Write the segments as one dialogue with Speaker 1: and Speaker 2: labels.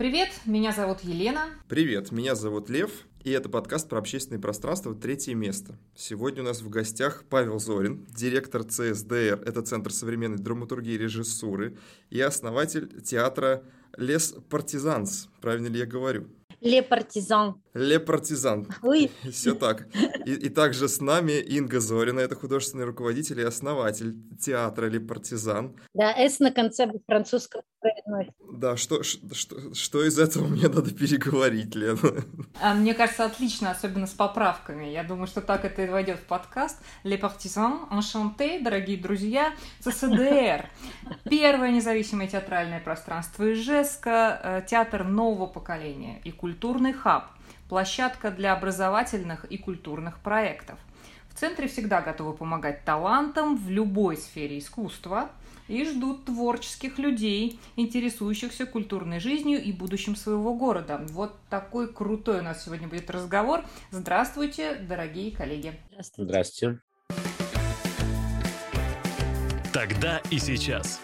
Speaker 1: Привет, меня зовут Елена.
Speaker 2: Привет, меня зовут Лев, и это подкаст про общественное пространство «Третье место». Сегодня у нас в гостях Павел Зорин, директор ЦСДР, это Центр современной драматургии и режиссуры, и основатель театра «Лес Партизанс». Правильно ли я говорю?
Speaker 3: Ле Партизан.
Speaker 2: Ле Партизан. Все так. И, и также с нами Инга Зорина, это художественный руководитель и основатель театра Ле Партизан.
Speaker 3: Да, «с» на конце французского произносит.
Speaker 2: Да, что, что, что из этого мне надо переговорить, Лена?
Speaker 1: А, мне кажется, отлично, особенно с поправками. Я думаю, что так это и войдет в подкаст. Les Partisans, enchanté, дорогие друзья, ЦСДР. Первое независимое театральное пространство Ижевска, э, театр нового поколения и культурный хаб – площадка для образовательных и культурных проектов. В центре всегда готовы помогать талантам в любой сфере искусства и ждут творческих людей, интересующихся культурной жизнью и будущим своего города. Вот такой крутой у нас сегодня будет разговор. Здравствуйте, дорогие коллеги.
Speaker 4: Здравствуйте. Здравствуйте.
Speaker 5: Тогда и сейчас.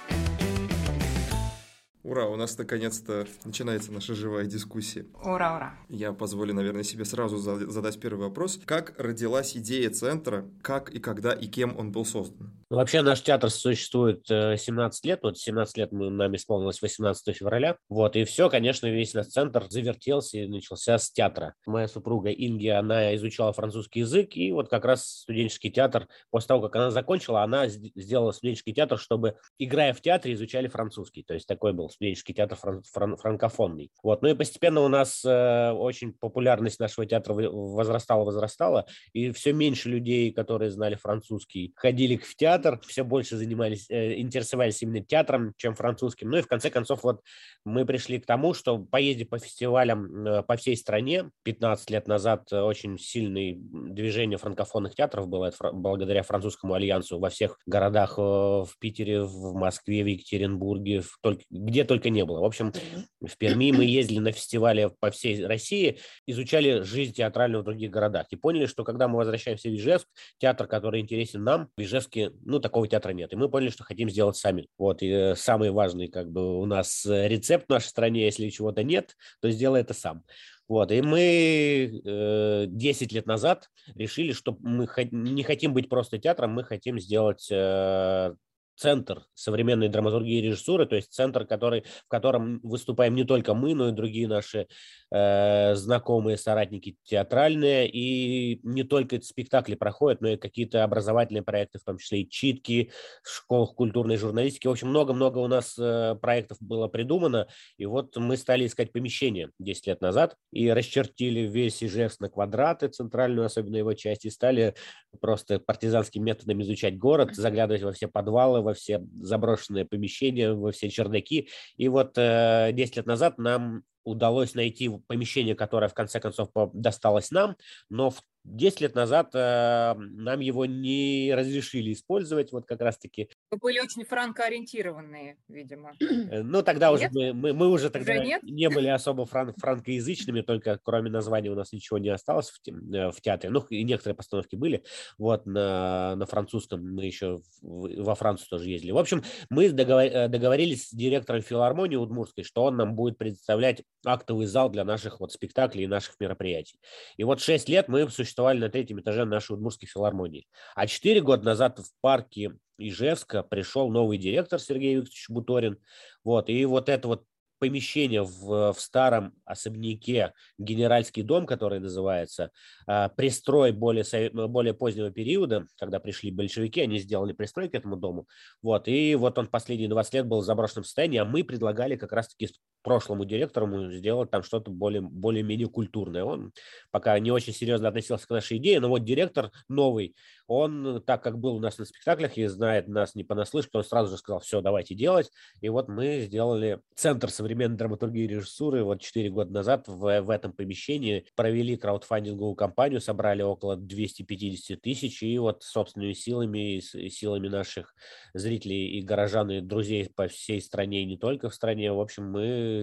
Speaker 2: Ура, у нас наконец-то начинается наша живая дискуссия.
Speaker 1: Ура, ура.
Speaker 2: Я позволю, наверное, себе сразу задать первый вопрос. Как родилась идея центра, как и когда и кем он был создан?
Speaker 4: Ну, вообще наш театр существует 17 э, лет, вот 17 лет мы, нам исполнилось 18 февраля, вот, и все, конечно, весь наш центр завертелся и начался с театра. Моя супруга Инги, она изучала французский язык, и вот как раз студенческий театр, после того, как она закончила, она сделала студенческий театр, чтобы, играя в театре, изучали французский, то есть такой был студенческий театр фран- фран- франкофонный. Вот, ну и постепенно у нас э, очень популярность нашего театра возрастала, возрастала, и все меньше людей, которые знали французский, ходили в театр, театр, все больше занимались, э, интересовались именно театром, чем французским. Ну и в конце концов вот мы пришли к тому, что поездив по фестивалям э, по всей стране, 15 лет назад очень сильное движение франкофонных театров было это благодаря французскому альянсу во всех городах э, в Питере, в Москве, в Екатеринбурге, в только, где только не было. В общем, в Перми мы ездили на фестивале по всей России, изучали жизнь театральную в других городах и поняли, что когда мы возвращаемся в Ижевск, театр, который интересен нам, в Ижевске, ну, такого театра нет. И мы поняли, что хотим сделать сами. Вот, и самый важный, как бы, у нас э, рецепт в нашей стране, если чего-то нет, то сделай это сам. Вот, и мы э, 10 лет назад решили, что мы не хотим быть просто театром, мы хотим сделать э, центр современной драматургии и режиссуры, то есть центр, который, в котором выступаем не только мы, но и другие наши э, знакомые соратники театральные, и не только спектакли проходят, но и какие-то образовательные проекты, в том числе и читки, школ культурной журналистики. В общем, много-много у нас э, проектов было придумано, и вот мы стали искать помещение 10 лет назад и расчертили весь Ижевск на квадраты, центральную, особенно его часть, и стали просто партизанским методом изучать город, заглядывать во все подвалы, во все заброшенные помещения, во все чердаки. И вот э, 10 лет назад нам удалось найти помещение, которое в конце концов досталось нам, но в 10 лет назад э, нам его не разрешили использовать, вот как раз-таки.
Speaker 1: Вы были очень франкоориентированные, видимо.
Speaker 4: Э, ну, тогда нет? уже мы, мы, мы уже тогда уже нет? не были особо фран, франкоязычными, только кроме названия у нас ничего не осталось в, э, в театре. Ну, и некоторые постановки были, вот, на, на французском мы еще в, во Францию тоже ездили. В общем, мы договор, э, договорились с директором филармонии Удмурской, что он нам будет предоставлять актовый зал для наших вот спектаклей и наших мероприятий. И вот 6 лет мы существовали на третьем этаже нашей Удмуртской филармонии. А четыре года назад в парке Ижевска пришел новый директор Сергей Викторович Буторин. Вот, и вот это вот помещение в, в старом особняке, генеральский дом, который называется, а, пристрой более, более позднего периода, когда пришли большевики, они сделали пристрой к этому дому. Вот, и вот он последние 20 лет был в заброшенном состоянии, а мы предлагали как раз-таки прошлому директору сделать там что-то более, более-менее культурное. Он пока не очень серьезно относился к нашей идее, но вот директор новый, он, так как был у нас на спектаклях и знает нас не понаслышке, он сразу же сказал, все, давайте делать. И вот мы сделали Центр современной драматургии и режиссуры вот 4 года назад в, в этом помещении, провели краудфандинговую кампанию, собрали около 250 тысяч, и вот собственными силами силами наших зрителей и горожан и друзей по всей стране, и не только в стране, в общем, мы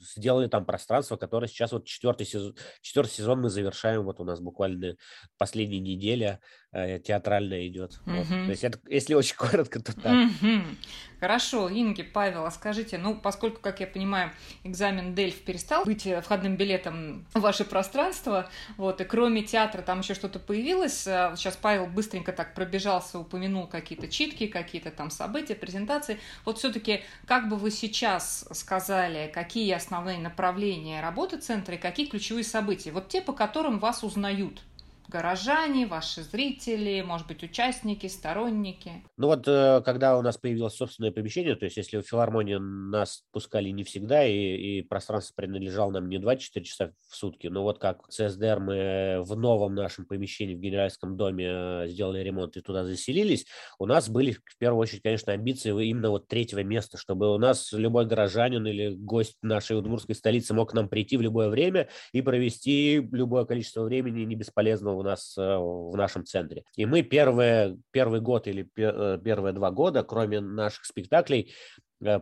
Speaker 4: сделали там пространство, которое сейчас вот четвертый сезон, четвертый сезон мы завершаем, вот у нас буквально последняя неделя, э, театральная идет. Вот.
Speaker 1: Мгм.
Speaker 4: То есть это, если очень коротко, то так.
Speaker 1: Мгм. Хорошо, Инги, Павел, а скажите, ну, поскольку, как я понимаю, экзамен Дельф перестал быть э, входным билетом в ваше пространство, вот, и кроме театра там еще что-то появилось, сейчас Павел быстренько так пробежался, упомянул какие-то читки, какие-то там события, презентации. Вот все-таки, как бы вы сейчас сказали, какие основные направления работы центра и какие ключевые события? Вот те, по которым вас узнают горожане, ваши зрители, может быть, участники, сторонники.
Speaker 4: Ну вот, э, когда у нас появилось собственное помещение, то есть если в филармонии нас пускали не всегда, и, и пространство принадлежало нам не 24 часа в сутки, но вот как в ЦСДР мы в новом нашем помещении в Генеральском доме э, сделали ремонт и туда заселились, у нас были в первую очередь, конечно, амбиции именно вот третьего места, чтобы у нас любой горожанин или гость нашей удмуртской столицы мог к нам прийти в любое время и провести любое количество времени не бесполезного у нас э, в нашем центре. И мы первые, первый год или э, первые два года, кроме наших спектаклей,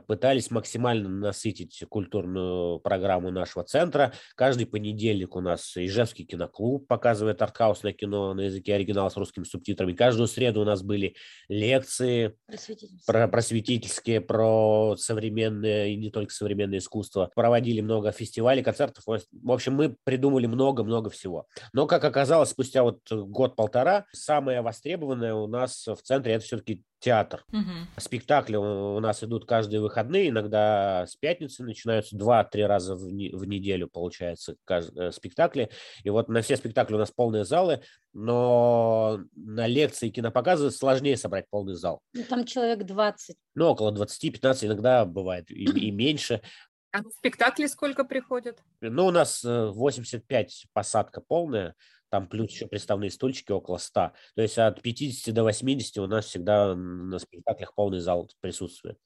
Speaker 4: пытались максимально насытить культурную программу нашего центра. Каждый понедельник у нас Ижевский киноклуб показывает артхаусное кино на языке оригинала с русскими субтитрами. Каждую среду у нас были лекции,
Speaker 3: Просветительство.
Speaker 4: про просветительские, про современное и не только современное искусство. Проводили много фестивалей, концертов. В общем, мы придумали много-много всего. Но, как оказалось, спустя вот год-полтора, самое востребованное у нас в центре это все-таки театр.
Speaker 1: Мгм.
Speaker 4: Спектакли у нас идут каждые выходные, иногда с пятницы начинаются два-три раза в, не- в неделю, получается, кажд- э, спектакли. И вот на все спектакли у нас полные залы, но на лекции и кинопоказы сложнее собрать полный зал.
Speaker 3: Ну, там человек 20.
Speaker 4: Ну, около 20-15 иногда бывает и, и меньше.
Speaker 1: А на спектакли сколько приходят?
Speaker 4: Ну, у нас э, 85 посадка полная, там плюс еще приставные стульчики около 100. То есть от 50 до 80 у нас всегда на спектаклях полный зал присутствует.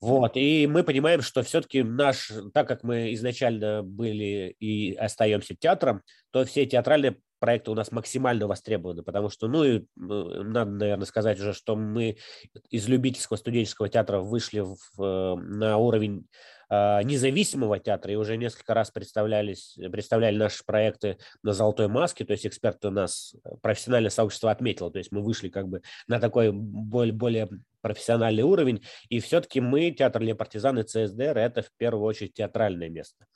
Speaker 4: Вот, и мы понимаем, что все-таки наш, так как мы изначально были и остаемся театром, то все театральные проекты у нас максимально востребованы, потому что, ну, и, э, надо, наверное, сказать уже, что мы из любительского студенческого театра вышли в, э, на уровень независимого театра и уже несколько раз представлялись, представляли наши проекты на «Золотой маске», то есть эксперты нас, э, профессиональное сообщество отметило, то есть мы вышли как бы на такой более, более профессиональный уровень, и все-таки мы, театр Ле Партизан и ЦСДР, это в первую очередь театральное место.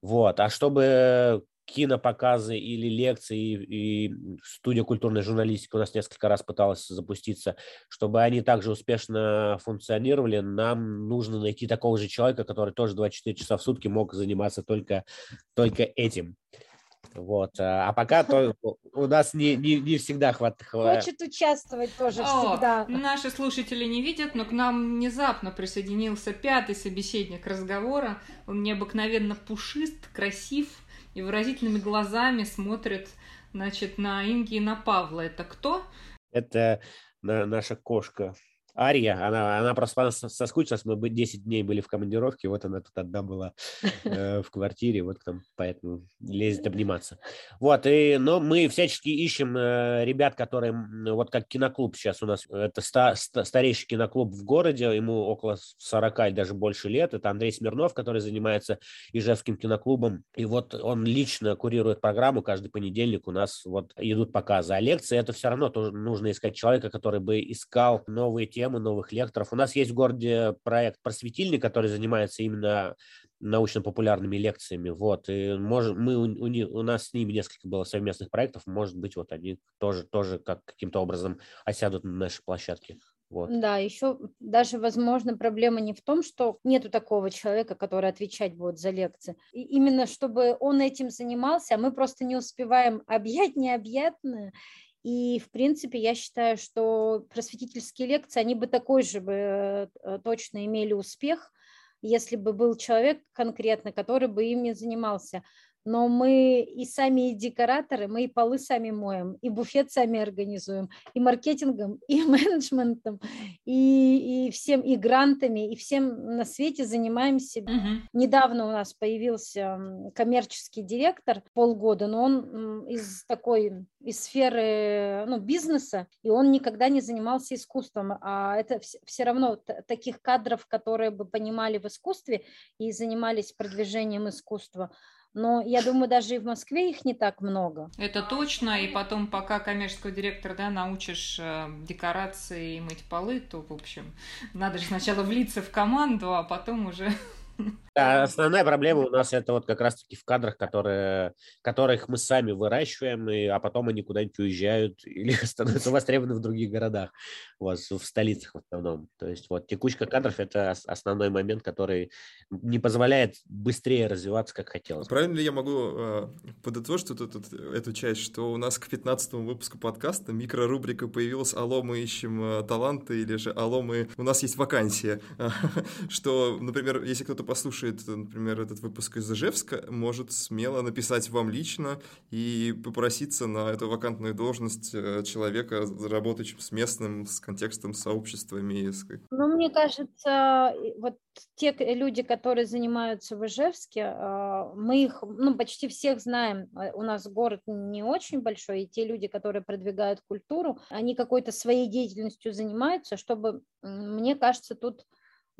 Speaker 4: Вот, а чтобы кинопоказы или лекции и, студия культурной журналистики у нас несколько раз пыталась запуститься, чтобы они также успешно функционировали, нам нужно найти такого же человека, который тоже 24 часа в сутки мог заниматься только, только этим. Вот. А а пока то у нас не, не, не всегда хватает.
Speaker 3: Хочет участвовать тоже
Speaker 1: О,
Speaker 3: всегда.
Speaker 1: Наши слушатели не видят, но к нам внезапно присоединился пятый собеседник разговора. Он необыкновенно пушист, красив и выразительными глазами смотрит, значит, на Инги и на Павла. Это кто?
Speaker 4: Это на- наша кошка Ария. Она, она просто по нас соскучилась. Мы бы 10 дней были в командировке. Вот она тут одна была э, в квартире. Вот там поэтому лезет обниматься. Вот. И, но мы всячески ищем э, ребят, которые... Вот как киноклуб сейчас у нас. Это ста- ста- старейший киноклуб в городе. Ему около 40 и даже больше лет. Это Андрей Смирнов, который занимается Ижевским киноклубом. И вот он лично курирует программу. Каждый понедельник у нас вот идут показы. А лекции это все равно тоже нужно искать человека, который бы искал новые темы, новых лекторов. У нас есть в городе проект «Просветильник», который занимается именно научно-популярными лекциями. Вот. И может, мы, у, у нас с ними несколько было совместных проектов. Может быть, вот они тоже, тоже как, каким-то образом осядут на нашей площадке. Вот.
Speaker 3: Да, еще даже, возможно, проблема не в том, что нету такого человека, который отвечать будет за лекции. И именно чтобы он этим занимался, а мы просто не успеваем объять необъятное. И, в принципе, я считаю, что просветительские лекции, они бы такой же бы э, точно имели успех, если бы был человек конкретно, который бы ими занимался. Но мы и сами и декораторы, мы и полы сами моем, и буфет сами организуем, и маркетингом, и менеджментом, и, и всем, и грантами, и всем на свете занимаемся.
Speaker 1: Мгм.
Speaker 3: Недавно у нас появился коммерческий директор полгода, но он из такой из сферы ну, бизнеса, и он никогда не занимался искусством. А это все равно таких кадров, которые бы понимали в искусстве и занимались продвижением искусства, но я думаю, даже и в Москве их не так много.
Speaker 1: Это точно, и потом, пока коммерческого директора да, научишь э, декорации и мыть полы, то, в общем, надо же сначала влиться в команду, а потом уже
Speaker 4: да, основная проблема у нас это вот как раз-таки в кадрах, которые, которых мы сами выращиваем, и, а потом они куда-нибудь уезжают или становятся востребованы в других городах, вот, в столицах в основном. То есть вот текучка кадров – это основной момент, который не позволяет быстрее развиваться, как хотелось.
Speaker 2: Правильно ли я могу э, подытожить вот эту, эту часть, что у нас к 15 выпуску подкаста микрорубрика появилась «Алло, мы ищем э, таланты» или же «Алло, мы... у нас есть вакансия», что, например, если кто-то послушает, например, этот выпуск из Ижевска, может смело написать вам лично и попроситься на эту вакантную должность э, человека, работающего с местным, с контекстом, с сообществами.
Speaker 3: Ну, мне кажется, вот те люди, которые занимаются в Ижевске, а, мы их, ну, почти всех знаем. Э, у нас город не очень большой, и те люди, которые продвигают культуру, они какой-то своей деятельностью занимаются, чтобы, мне кажется, тут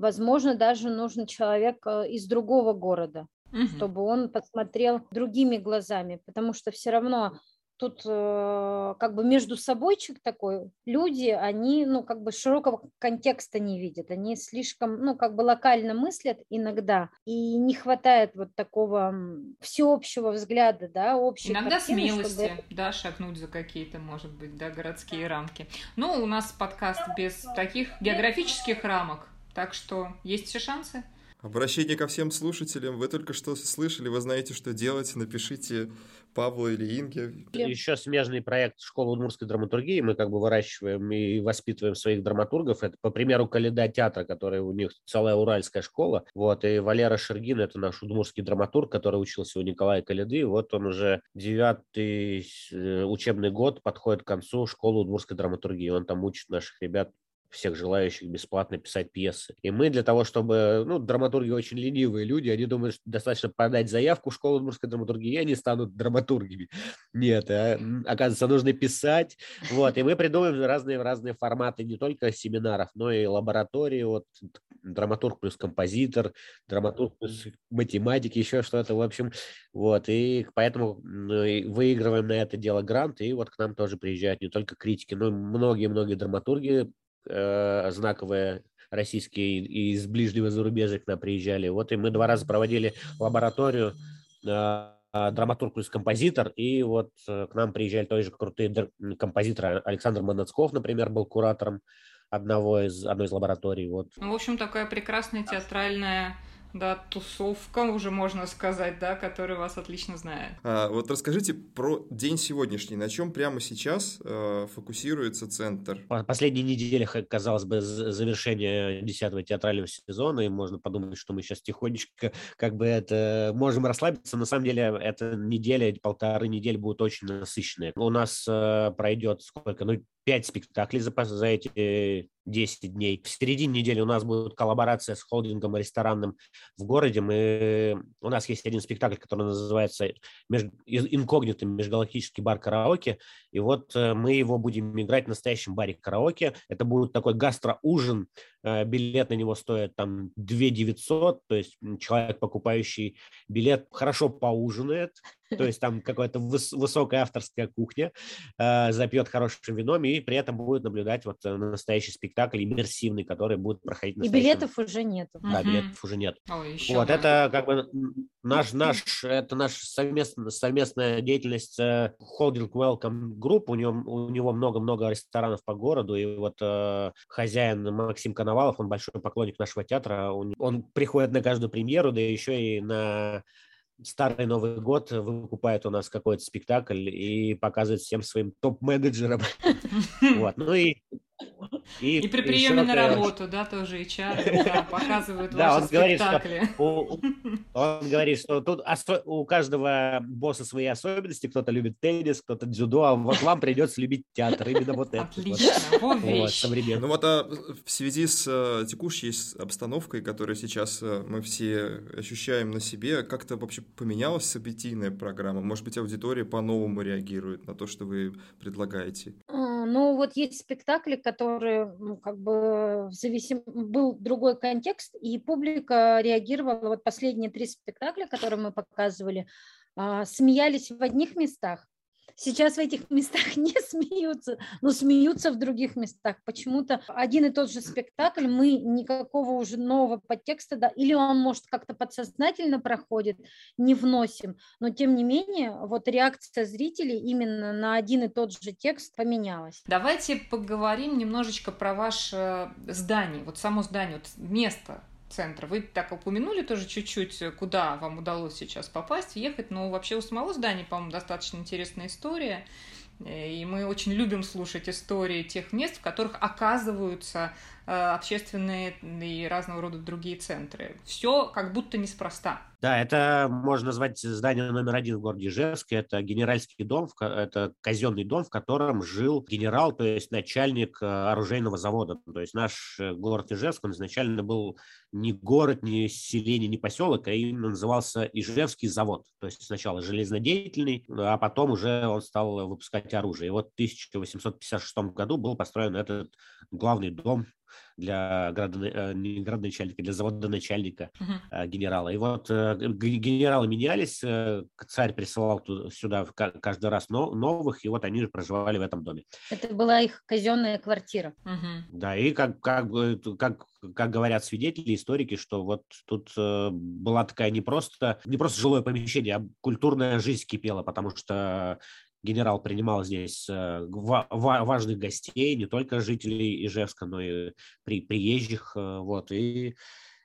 Speaker 3: возможно, даже нужен человек э, из другого города, угу. чтобы он посмотрел другими глазами, потому что все равно тут э, как бы между собойчик такой, люди, они, ну, как бы широкого контекста не видят, они слишком, ну, как бы локально мыслят иногда, и не хватает вот такого всеобщего взгляда, да, общей
Speaker 1: Иногда картины, смелости, чтобы... да, шагнуть за какие-то, может быть, да, городские рамки. Ну, у нас подкаст без таких географических рамок, так что есть все шансы.
Speaker 2: Обращение ко всем слушателям. Вы только что слышали, вы знаете, что делать. Напишите Павлу или Инге.
Speaker 4: Еще смежный проект школы удмурской драматургии. Мы как бы выращиваем и воспитываем своих драматургов. Это, по примеру, Каледа театра, который у них целая уральская школа. Вот, и Валера Шергин, это наш удмурский драматург, который учился у Николая Каледы. Вот он уже девятый э, учебный год подходит к концу школы удмурской драматургии. Он там учит наших ребят всех желающих бесплатно писать пьесы. И мы для того, чтобы, ну, драматурги очень ленивые люди, они думают, что достаточно подать заявку в школу мужской драматургии, и они станут драматургами. Нет, а, оказывается, нужно писать. Вот, и мы придумываем разные-разные форматы не только семинаров, но и лаборатории, вот, драматург плюс композитор, драматург плюс математик, еще что-то, в общем, вот, и поэтому выигрываем на это дело грант, и вот к нам тоже приезжают не только критики, но и многие-многие драматурги э, знаковые российские и из ближнего зарубежья к нам приезжали. Вот и мы два раза проводили лабораторию э, драматург плюс композитор, и вот э, к нам приезжали тоже крутые композиторы. Александр Манацков, например, был куратором одного из, одной из лабораторий. Вот.
Speaker 1: Ну, в общем, такая прекрасная театральная да, тусовка, уже можно сказать, да, который вас отлично знает.
Speaker 2: А, вот расскажите про день сегодняшний, на чем прямо сейчас э, фокусируется центр?
Speaker 4: Последние недели, казалось бы, завершение 10 театрального сезона, и можно подумать, что мы сейчас тихонечко как бы это можем расслабиться. На самом деле, эта неделя, полторы недели будут очень насыщенные. У нас э, пройдет сколько, ну, пять спектаклей за, за эти 10 дней. В середине недели у нас будет коллаборация с холдингом ресторанным в городе. Мы, у нас есть один спектакль, который называется меж, «Инкогнито. Межгалактический бар караоке». И вот э, мы его будем играть в настоящем баре караоке. Это будет такой гастроужин. Э, билет на него стоит там 2 900, то есть человек, покупающий билет, хорошо поужинает, то есть там какая-то выс- высокая авторская кухня, э, запьет хорошим вином и при этом будет наблюдать вот э, настоящий спектакль иммерсивный, который будет проходить.
Speaker 3: И билетов уже нет.
Speaker 4: Да, угу. билетов уже нет. О, вот это как бы наш наш это наш совместная совместная деятельность э, холдинг Welcome Group. У него у него много-много ресторанов по городу и вот э, хозяин Максим Коновалов, он большой поклонник нашего театра. Он, он приходит на каждую премьеру, да еще и на старый Новый год выкупает у нас какой-то спектакль и показывает всем своим топ-менеджерам. Вот. Ну и
Speaker 1: и, и при приеме на работу, да, тоже HR да, показывают да, ваши он говорит, спектакли.
Speaker 4: Что, он говорит, что тут у каждого босса свои особенности. Кто-то любит теннис, кто-то дзюдо, а вот вам придется любить театр. Именно вот это.
Speaker 1: Отлично, вот, вот
Speaker 2: современно. Ну вот а в связи с а, текущей обстановкой, которую сейчас а, мы все ощущаем на себе, как-то вообще поменялась событийная программа? Может быть, аудитория по-новому реагирует на то, что вы предлагаете?
Speaker 3: Ну, вот есть спектакли, которые, ну, как бы, зависим... был другой контекст, и публика реагировала, вот последние три спектакля, которые мы показывали, а, смеялись в одних местах, Сейчас в этих местах не смеются, но смеются в других местах. Почему-то один и тот же спектакль, мы никакого уже нового подтекста, да, или он, может, как-то подсознательно проходит, не вносим, но тем не менее, вот реакция зрителей именно на один и тот же текст поменялась.
Speaker 1: Давайте поговорим немножечко про ваше здание, вот само здание, вот место, центра. Вы так упомянули тоже чуть-чуть, куда вам удалось сейчас попасть, ехать, но вообще у самого здания, по-моему, достаточно интересная история. И мы очень любим слушать истории тех мест, в которых оказываются э, общественные и разного рода другие центры. Все как будто неспроста.
Speaker 4: Да, это можно назвать здание номер один в городе Ижевске. Это генеральский дом, это казенный дом, в котором жил генерал, то есть начальник э, оружейного завода. То есть наш э, город Ижевск, он изначально был не город, не селение, не поселок, а именно назывался Ижевский завод. То есть сначала железнодеятельный, а потом уже он стал выпускать оружие. И вот в 1856 году был построен этот главный дом для градо, э, не градоначальника, для завода начальника uh-huh. генерала. И вот э, генералы менялись, царь присылал сюда каждый раз новых, и вот они же проживали в этом доме.
Speaker 3: Это была их казенная квартира.
Speaker 4: Uh-huh. Да, и как, как, как, как говорят свидетели, историки, что вот тут была такая не просто, не просто жилое помещение, а культурная жизнь кипела, потому что генерал принимал здесь э, важных гостей, не только жителей Ижевска, но и при, приезжих. Э, вот, и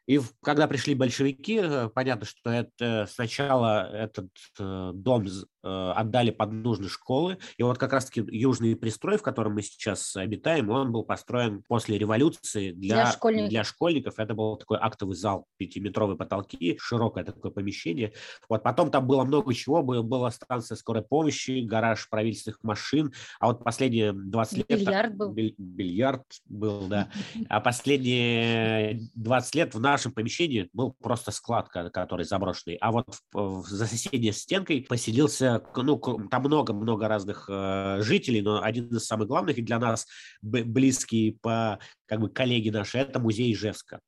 Speaker 4: и когда пришли большевики, э, понятно, что это сначала этот дом отдали под нужды школы. И вот как раз-таки южный пристрой, в котором мы сейчас обитаем, он был построен после революции для, для, школьников. для школьников. Это был такой актовый зал, пятиметровые потолки, широкое такое помещение. Вот потом там было много чего. Была станция скорой помощи, гараж правительственных машин. А вот последние 20 лет...
Speaker 3: Бильярд был.
Speaker 4: Бильярд был, да. А последние 20 лет в нашем помещении был просто склад, который заброшенный. А вот за соседней стенкой поселился ну, там много-много разных э, жителей, но один из самых главных и для нас близкий по как бы коллеги наши, это музей Ижевска.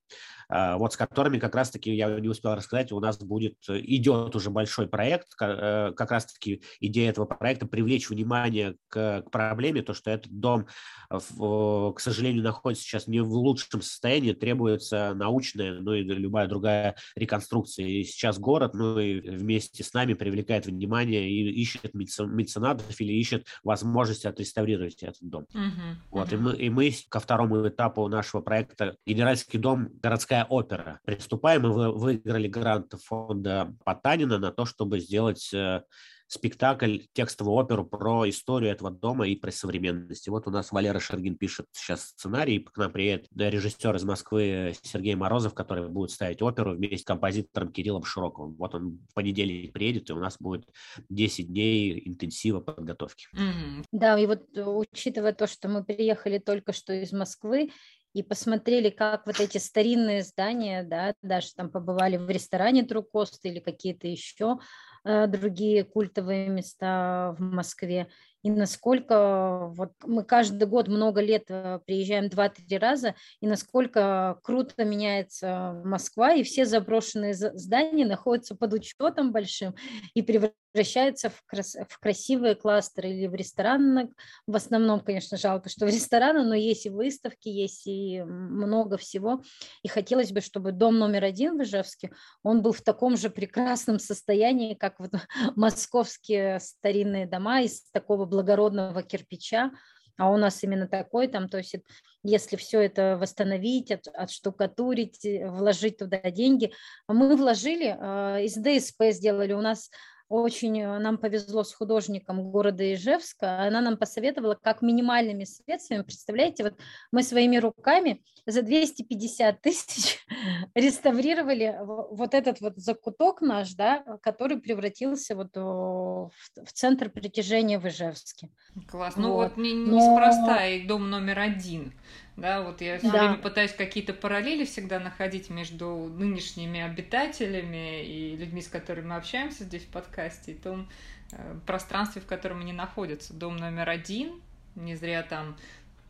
Speaker 4: А, вот с которыми как раз-таки, я не успел рассказать, у нас будет, э, идет уже большой проект, э, как раз-таки идея этого проекта привлечь внимание к, к проблеме, то, что этот дом, к сожалению, находится сейчас не в лучшем состоянии, требуется научная, ну и любая другая реконструкция. И сейчас город, ну и вместе с нами привлекает внимание и ищет меценатов или ищет возможности отреставрировать этот дом. Uh-huh, вот. И, мы, и мы ко второму этапу нашего проекта «Генеральский дом. Городская опера. Приступаем, и вы выиграли грант фонда Потанина на то, чтобы сделать э, спектакль, текстовую оперу про историю этого дома и про современность. И вот у нас Валера Шергин пишет сейчас сценарий, к нам приедет режиссер из Москвы Сергей Морозов, который будет ставить оперу вместе с композитором Кириллом Широковым. Вот он в понедельник приедет, и у нас будет 10 дней интенсива подготовки.
Speaker 3: Mm-hmm. Да, и вот э, учитывая то, что мы приехали только что из Москвы, и посмотрели, как вот эти старинные здания, да, даже там побывали в ресторане Трукост или какие-то еще э, другие культовые места в Москве, и насколько вот мы каждый год много лет э, приезжаем 2-3 раза, и насколько круто меняется Москва, и все заброшенные здания находятся под учетом большим и превращаются в, крас в красивые кластеры или в рестораны. В основном, конечно, жалко, что в рестораны, но есть и выставки, есть и много всего. И хотелось бы, чтобы дом номер один в Ижевске, он был в таком же прекрасном состоянии, как вот московские старинные дома из такого благородного кирпича, а у нас именно такой там, то есть если все это восстановить, от, отштукатурить, вложить туда деньги, мы вложили, э, из ДСП сделали, у нас очень э, нам повезло с художником города Ижевска. Она нам посоветовала, как минимальными средствами, представляете, вот мы своими руками за 250 тысяч реставрировали вот этот вот закуток наш, да, который превратился вот в, в центр притяжения в Ижевске.
Speaker 1: Класс. Ну вот, вот не, неспроста Но... и дом номер один. Да, вот я все да. время пытаюсь какие-то параллели всегда находить между нынешними обитателями и людьми, с которыми мы общаемся здесь в подкасте, и том э, пространстве, в котором они находятся. Дом номер один, Не зря там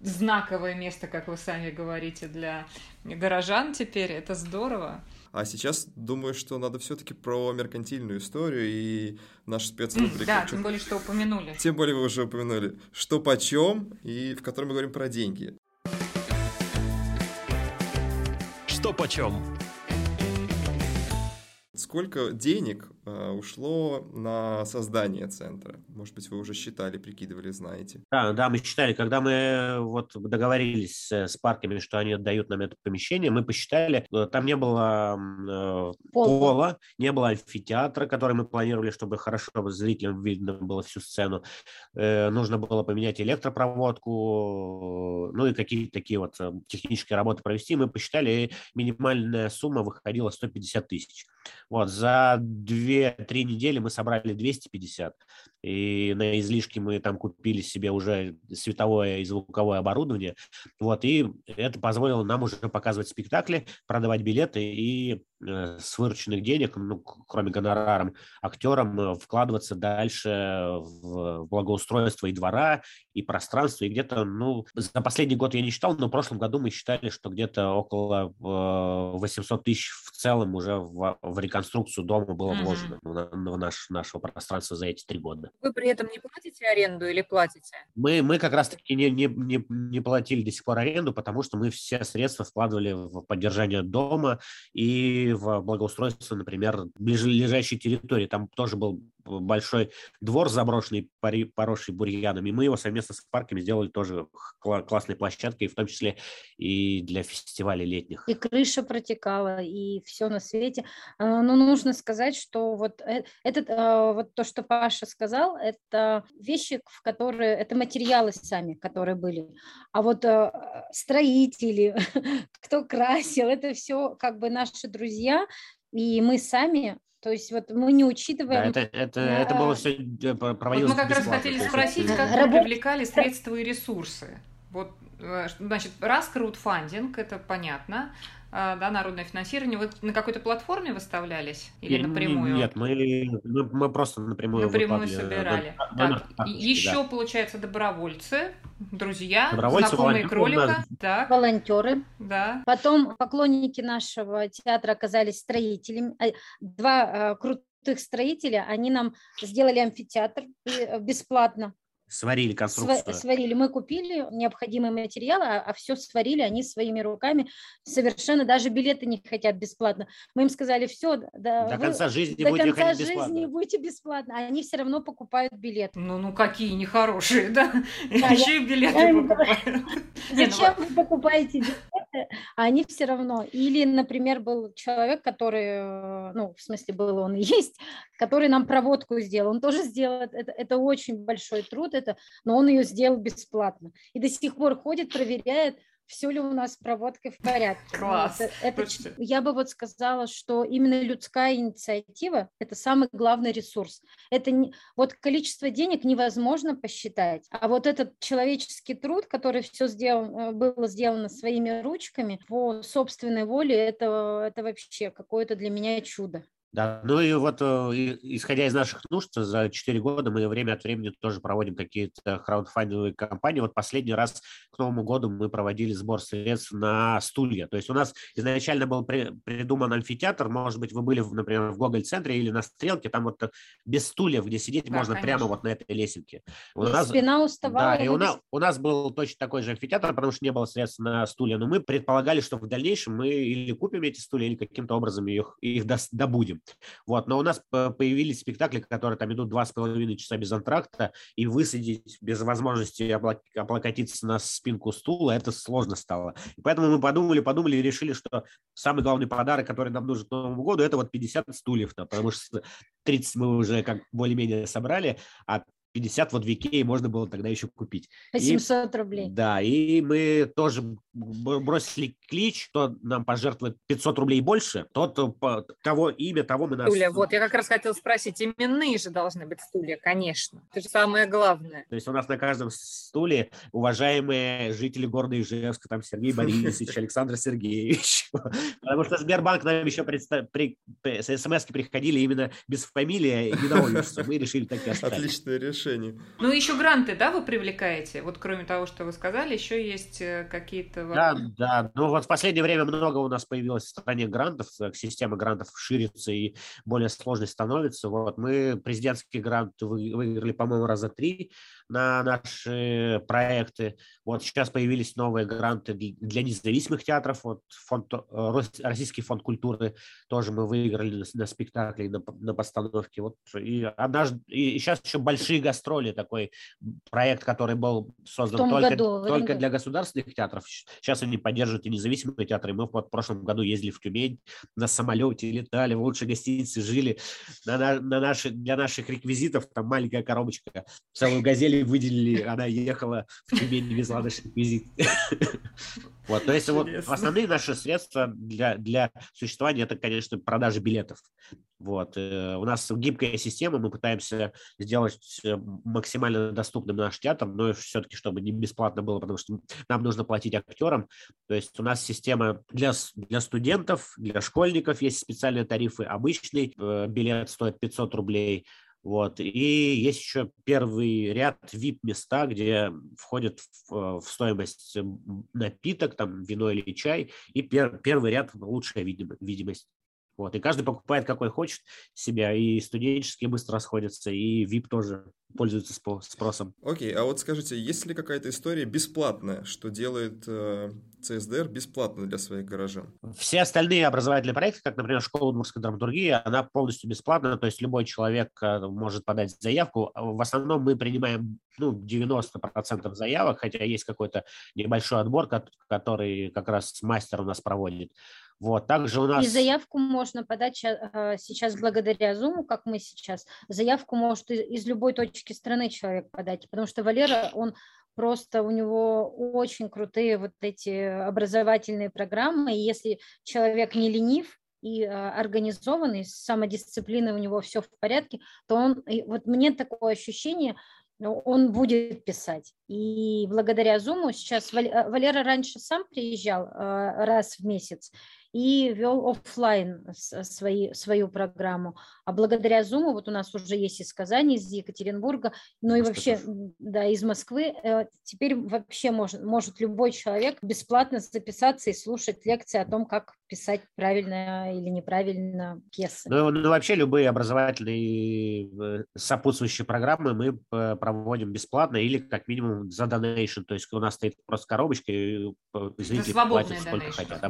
Speaker 1: знаковое место, как вы сами говорите, для горожан теперь. Это здорово.
Speaker 2: А сейчас думаю, что надо все-таки про меркантильную историю и наш спецрубрика.
Speaker 1: Да, тем более, что упомянули.
Speaker 2: Тем более вы уже упомянули. Что почем, и в котором мы говорим про деньги.
Speaker 5: Что почем?
Speaker 2: Сколько денег ушло на создание центра? Может быть, вы уже считали, прикидывали, знаете?
Speaker 4: Да, да, мы считали, когда мы э, вот договорились с, с парками, что они отдают нам это помещение, мы посчитали, э, там не было э, пола. пола, не было амфитеатра, который мы планировали, чтобы хорошо зрителям видно было всю сцену. Э, нужно было поменять электропроводку, ну и какие-то такие вот технические работы провести. Мы посчитали, минимальная сумма выходила 150 тысяч. Вот, за 2-3 недели мы собрали 250, и на излишки мы там купили себе уже световое и звуковое оборудование, вот, и это позволило нам уже показывать спектакли, продавать билеты и Э, с вырученных денег, ну, кроме гонораром, актерам э, вкладываться дальше в благоустройство и двора, и пространства, и где-то, ну, за последний год я не считал, но в прошлом году мы считали, что где-то около 800 э, тысяч в целом уже в, в реконструкцию дома было вложено mm-hmm. в, в наш, нашего пространства за эти три года.
Speaker 1: Вы при этом не платите аренду или платите?
Speaker 4: Мы, мы как раз-таки не, не, не, не платили до сих пор аренду, потому что мы все средства вкладывали в поддержание дома и в благоустройство, например, ближайшей территории. Там тоже был большой двор заброшенный, поросший бурьянами. Мы его совместно с парками сделали тоже классной площадкой, в том числе и для фестивалей летних.
Speaker 3: И крыша протекала, и все на свете. А, но нужно сказать, что вот э, этот, а, вот то, что Паша сказал, это вещи, в которые, это материалы сами, которые были. А вот а, строители, кто красил, это все как бы наши друзья, и мы сами то есть вот мы не учитываем...
Speaker 4: Да, это, это, а, это было все э, проводилось
Speaker 1: Вот мы как раз хотели спросить, как вы привлекали средства и ресурсы. Вот, значит, раз краудфандинг, это понятно, а, да, народное финансирование, вы на какой-то платформе выставлялись или напрямую?
Speaker 4: Нет, мы, мы, мы просто напрямую
Speaker 1: Напрямую собирали. На, так, еще, да. получается, добровольцы, друзья, добровольцы, знакомые кролика.
Speaker 3: Так. Волонтеры.
Speaker 1: Да.
Speaker 3: Потом поклонники нашего театра оказались строителями. А, два а, крутых строителя, они нам сделали амфитеатр э, бесплатно.
Speaker 4: Сварили конструкцию.
Speaker 3: Сварили. Мы купили необходимые материалы, а, а все сварили они своими руками. Совершенно даже билеты не хотят бесплатно. Мы им сказали, все,
Speaker 4: да, до вы, конца жизни
Speaker 3: до
Speaker 4: будете
Speaker 3: конца
Speaker 4: жизни бесплатно.
Speaker 3: будете бесплатно. А они все равно покупают билет.
Speaker 1: Ну, ну какие нехорошие, да? да Еще и билеты покупают.
Speaker 3: Зачем ну вы покупаете билеты, а они все равно. Или, например, был человек, который, э, ну, в смысле, был он и есть, который нам проводку сделал. Он тоже сделал, это, это очень большой труд, это, но он ее сделал бесплатно. И до сих пор ходит, проверяет, все ли у нас с проводкой в порядке.
Speaker 1: Ну, Класс.
Speaker 3: Это, это, я бы вот сказала, что именно людская инициатива – это самый главный ресурс. Это не, вот количество денег невозможно посчитать, а вот этот человеческий труд, который все сделан, э, было сделано своими ручками по собственной воле, это, это вообще какое-то для меня чудо.
Speaker 4: Да, ну и вот э, исходя из наших нужд, за 4 года мы время от времени тоже проводим какие-то краудфандинговые кампании. Вот последний раз к Новому году мы проводили сбор средств на стулья. То есть у нас изначально был при, придуман амфитеатр, может быть, вы были, например, в Гоголь-центре или на Стрелке, там вот без стульев, где сидеть да, можно конечно. прямо вот на этой лесенке.
Speaker 3: У нас, спина уставала.
Speaker 4: Да, и у нас, у нас был точно такой же амфитеатр, потому что не было средств на стулья, но мы предполагали, что в дальнейшем мы или купим эти стулья, или каким-то образом их, их добудем. Вот. Но у нас появились спектакли, которые там идут два с половиной часа без антракта, и высадить без возможности облокотиться на спинку стула, это сложно стало. И поэтому мы подумали, подумали и решили, что самый главный подарок, который нам нужен к Новому году, это вот 50 стульев, потому что 30 мы уже как более-менее собрали, а 50 вот в Икее можно было тогда еще купить.
Speaker 3: По 700 и, рублей.
Speaker 4: Да, и мы тоже бросили клич, кто нам пожертвует 500 рублей больше, тот, э, кого имя, того мы...
Speaker 1: Нас... Стулья, вот, я как раз хотела спросить, именные же должны быть стулья, конечно. Это же самое главное.
Speaker 4: То есть у нас на каждом стуле уважаемые жители города Ижевска, там Сергей Борисович, Александр Сергеевич. Потому что Сбербанк нам еще смс приходили именно без фамилии и не Мы решили так и оставить.
Speaker 2: Отличное решение решению.
Speaker 1: Ну, еще гранты, да, вы привлекаете? Вот кроме того, что вы сказали, еще есть э, какие-то...
Speaker 4: Да, да. Ну, вот в последнее время много у нас появилось в стране грантов, система грантов ширится и более сложной становится. Вот мы президентский грант выиграли, по-моему, раза три на наши проекты. Вот сейчас появились новые гранты для независимых театров. Вот фонд, э, Российский фонд культуры тоже мы выиграли на, спектакли, на, на постановке. Вот и, однажды, и сейчас еще большие гастроли, такой проект, который был создан только, году, только для государственных театров. Сейчас они поддерживают и независимые театры. Мы в прошлом году ездили в Тюмень на самолете, летали в лучшей гостинице, жили на, на, на наши, для наших реквизитов. Там маленькая коробочка, целую газель выделили, она ехала в Тюмень, везла наш реквизит. Вот, то есть вот основные наши средства для, для существования это, конечно, продажа билетов. Вот. Э, у нас гибкая система, мы пытаемся сделать максимально доступным наш театр, но все-таки, чтобы не бесплатно было, потому что нам нужно платить актерам. То есть у нас система для, для студентов, для школьников есть специальные тарифы. Обычный э, билет стоит 500 рублей, вот. И есть еще первый ряд VIP-места, где входит в, э, в стоимость напиток, там вино или чай, и пер, первый ряд лучшая видимость. Вот. И каждый покупает, какой хочет себя, и студенческие быстро расходятся, и VIP тоже пользуются спросом.
Speaker 2: Окей, okay, а вот скажите, есть ли какая-то история бесплатная, что делает э, ЦСДР бесплатно для своих горожан?
Speaker 4: Все остальные образовательные проекты, как, например, школа удмуртской драматургии, она полностью бесплатна, то есть любой человек э, может подать заявку. В основном мы принимаем ну, 90% заявок, хотя есть какой-то небольшой отбор, который как раз мастер у нас проводит. Вот, также у нас...
Speaker 3: И заявку можно подать а, сейчас благодаря Zoom, как мы сейчас. Заявку может из любой точки страны человек подать, потому что Валера, он просто у него очень крутые вот эти образовательные программы, и если человек не ленив, и а, организованный, с самодисциплиной у него все в порядке, то он, вот мне такое ощущение, он будет писать. И благодаря Zoom сейчас Валера раньше сам приезжал а, раз в месяц, и вел офлайн свои, свою программу. А благодаря Zoom вот у нас уже есть из Казани, из Екатеринбурга, ну и вообще, да, из Москвы. Э, теперь вообще может, может любой человек бесплатно записаться и слушать лекции о том, как писать правильно или неправильно пьесы.
Speaker 4: Ну, ну вообще любые образовательные э, сопутствующие программы мы э, проводим бесплатно или как минимум за донейшн. То есть у нас стоит просто коробочка, и
Speaker 1: зрители платят сколько хотят.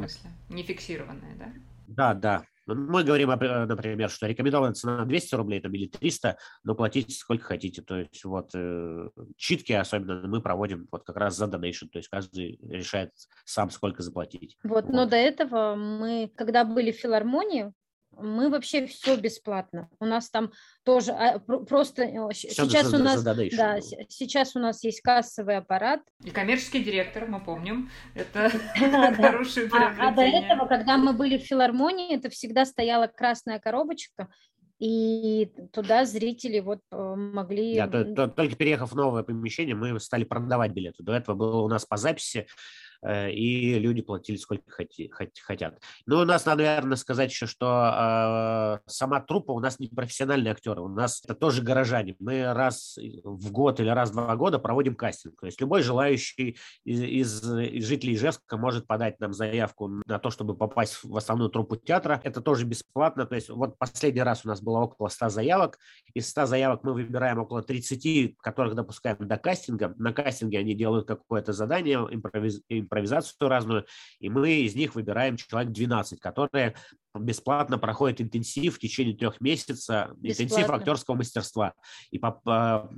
Speaker 1: Не фиксированная фиксированная, да?
Speaker 4: Да, да. Ну, мы говорим, например, что рекомендованная цена 200 рублей там, или 300, но платите сколько хотите. То есть вот э, читки особенно мы проводим вот как раз за донейшн, то есть каждый решает сам, сколько заплатить.
Speaker 3: Вот, вот. но до этого мы, когда были в филармонии, мы вообще все бесплатно. У нас там тоже а, просто э, все сейчас у нас да, сейчас у нас есть кассовый аппарат.
Speaker 1: И коммерческий директор, мы помним, это хороший
Speaker 3: а, а до этого, когда мы были в филармонии, это всегда стояла красная коробочка, и туда зрители вот э, могли...
Speaker 4: Да, только переехав в новое помещение, мы стали продавать билеты. До этого было у нас по записи и люди платили сколько хотят. Ну, у нас надо, наверное, сказать еще, что э, сама труппа у нас не профессиональные актеры, у нас это тоже горожане. Мы раз в год или раз в два года проводим кастинг. То есть любой желающий из, из, из жителей Ижевска может подать нам заявку на то, чтобы попасть в основную труппу театра. Это тоже бесплатно. То есть вот последний раз у нас было около 100 заявок. Из 100 заявок мы выбираем около 30, которых допускаем до кастинга. На кастинге они делают какое-то задание, импровиз импровизацию разную, и мы из них выбираем человек 12, которые бесплатно проходят интенсив в течение трех месяцев, бесплатно. интенсив актерского мастерства, и по, по,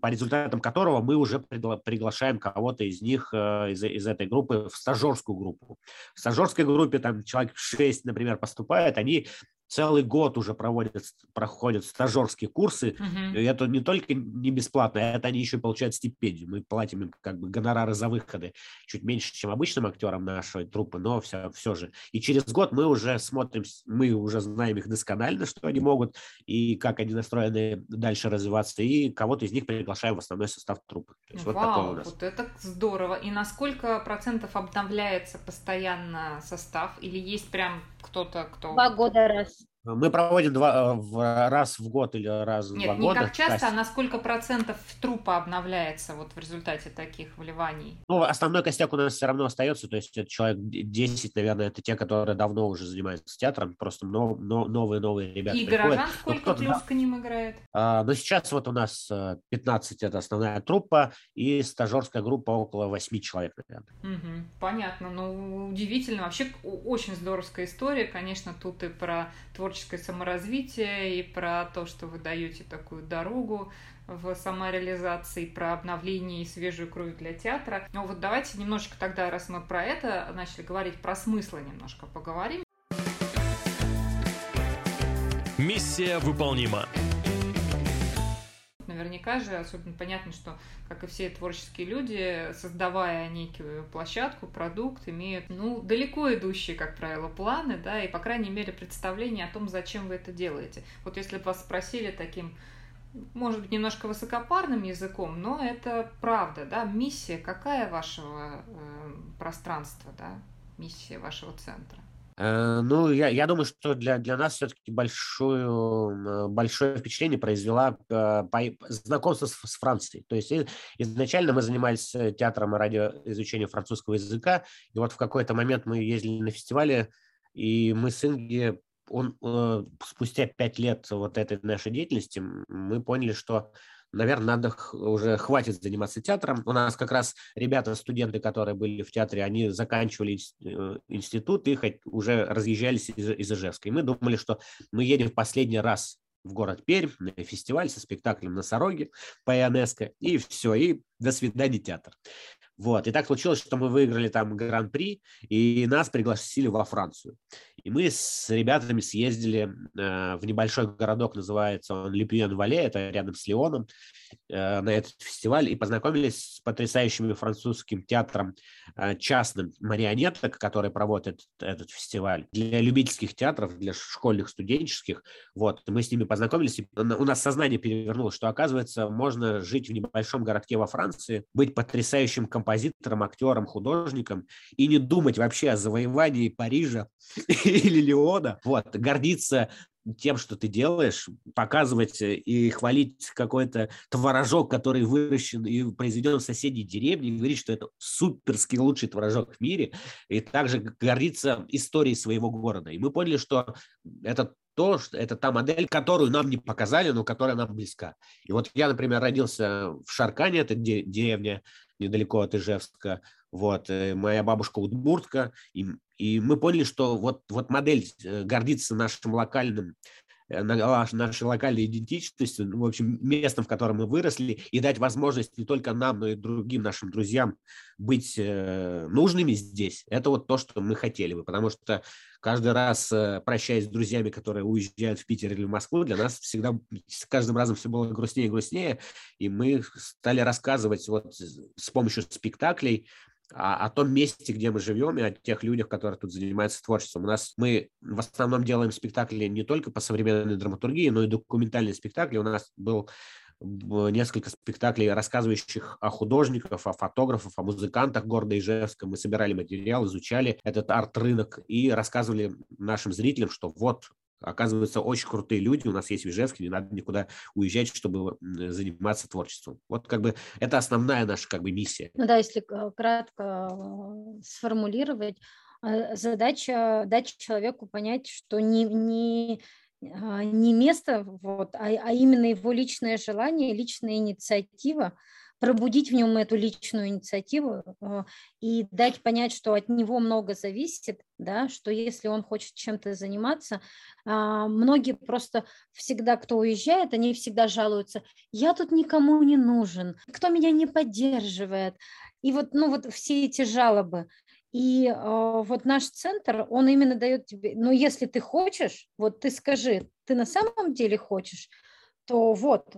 Speaker 4: по результатам которого мы уже пригла- приглашаем кого-то из них, э, из, из этой группы, в стажерскую группу. В стажерской группе там человек 6, например, поступает, они целый год уже проводят, проходят стажерские курсы. Uh-huh. И это не только не бесплатно, это они еще получают стипендию. Мы платим им как бы гонорары за выходы чуть меньше, чем обычным актерам нашей труппы, но все, все же. И через год мы уже смотрим, мы уже знаем их досконально, что они могут, и как они настроены дальше развиваться, и кого-то из них приглашаем в основной состав труппы.
Speaker 1: Вау, вот такое у нас. вот это здорово. И на сколько процентов обновляется постоянно состав? Или есть прям кто-то, кто...
Speaker 3: Два года раз.
Speaker 4: Мы проводим два, в, раз в год или раз
Speaker 1: Нет,
Speaker 4: в два
Speaker 1: не
Speaker 4: года.
Speaker 1: как часто,
Speaker 4: кастинг.
Speaker 1: а на сколько процентов трупа обновляется вот в результате таких вливаний?
Speaker 4: Ну, основной костяк у нас все равно остается, то есть это человек 10, наверное, это те, которые давно уже занимаются театром, просто новые-новые ребята
Speaker 1: И
Speaker 4: приходят.
Speaker 1: горожан
Speaker 4: Ну,
Speaker 1: сколько
Speaker 4: кто-то,
Speaker 1: плюс
Speaker 4: да.
Speaker 1: к ним играет?
Speaker 4: А, Но сейчас вот у нас э, 15 это основная труппа и стажерская группа около 8 человек, наверное.
Speaker 1: Мгм, понятно. Ну, удивительно. Вообще, очень здоровская история. Конечно, тут и про творческое саморазвитие, и про то, что вы даете такую дорогу в самореализации, про обновление и свежую кровь для театра. Но вот давайте немножечко тогда, раз мы про это начали говорить, про смыслы немножко поговорим.
Speaker 5: Миссия выполнима.
Speaker 1: Наверняка же особенно понятно, что, как и все творческие люди, создавая некую площадку, продукт, имеют, ну, далеко идущие, как правило, планы, да, и, по крайней мере, представление о том, зачем вы это делаете. Вот если бы вас спросили таким, может быть, немножко высокопарным языком, но это правда, да, миссия какая вашего э, пространства, да, миссия вашего центра?
Speaker 4: Э, Ну, я, я думаю, что для, для нас все-таки большую, э, большое впечатление произвела э, по- знакомство с, с Францией. То есть изначально мы занимались театром и радиоизучением французского языка, и вот в какой-то момент мы ездили на фестивале, и мы с Инги, он, спустя пять лет вот этой нашей деятельности, мы поняли, что наверное, надо уже хватит заниматься театром. У нас как раз ребята, студенты, которые были в театре, они заканчивали э, институт и уже разъезжались из, из Ижевска. И мы думали, что мы едем в последний раз в город Пермь на фестиваль со спектаклем «Носороги» по ионеско, и все, и до свидания театр. Вот. И так случилось, что мы выиграли там гран-при, и нас пригласили во Францию. И мы с ребятами съездили э, в небольшой городок, называется он Липьен-Вале, это рядом с Лионом, э, на этот фестиваль, и познакомились с потрясающим французским театром э, частным марионеток, который проводит этот фестиваль для любительских театров, для школьных, студенческих. Вот. Мы с ними познакомились, и у нас сознание перевернулось, что, оказывается, можно жить в небольшом городке во Франции, быть потрясающим композитором, актером, художником и не думать вообще о завоевании Парижа или Леона. Вот. Гордиться тем, что ты делаешь, показывать и хвалить какой-то творожок, который выращен и произведен в соседней деревне, и говорить, что это суперский лучший творожок в мире, и также гордиться историей своего города. И мы поняли, что это то, что это та модель, которую нам не показали, но которая нам близка. И вот я, например, родился в Шаркане, это де- деревня недалеко от Ижевска, вот, э, моя бабушка удмуртка, и, и мы поняли, что вот, вот модель э, гордиться нашим локальным нашей локальной идентичностью, ну, в общем, местом, в котором мы выросли, и дать возможность не только нам, но и другим нашим друзьям быть э, нужными здесь, это вот то, что мы хотели бы, потому что каждый раз, э, прощаясь с друзьями, которые уезжают в Питер или в Москву, для нас всегда с каждым разом все было грустнее и грустнее, и мы стали рассказывать вот с помощью спектаклей о, о том месте, где мы живем, и о тех людях, которые тут занимаются творчеством. У нас мы в основном делаем спектакли не только по современной драматургии, но и документальные спектакли. У нас был несколько спектаклей, рассказывающих о художниках, о фотографах, о музыкантах города Ижевска. Мы собирали материал, изучали этот арт-рынок и рассказывали нашим зрителям, что вот Оказывается, очень крутые люди у нас есть в Ижевске, не надо никуда уезжать, чтобы заниматься творчеством. Вот как бы это основная наша как бы миссия.
Speaker 3: Ну да, если э, кратко э, сформулировать, э, задача дать человеку понять, что не, не, а, не место, вот, а, а именно его личное желание, личная инициатива, пробудить в нем эту личную инициативу э, и дать понять, что от него много зависит, да, что если он хочет чем-то заниматься, а, многие просто всегда, кто уезжает, они всегда жалуются, я тут никому не нужен, кто меня не поддерживает, и вот, ну вот все эти жалобы. И э, вот наш центр, он именно дает тебе, ну если ты хочешь, вот ты скажи, ты на самом деле хочешь, то вот,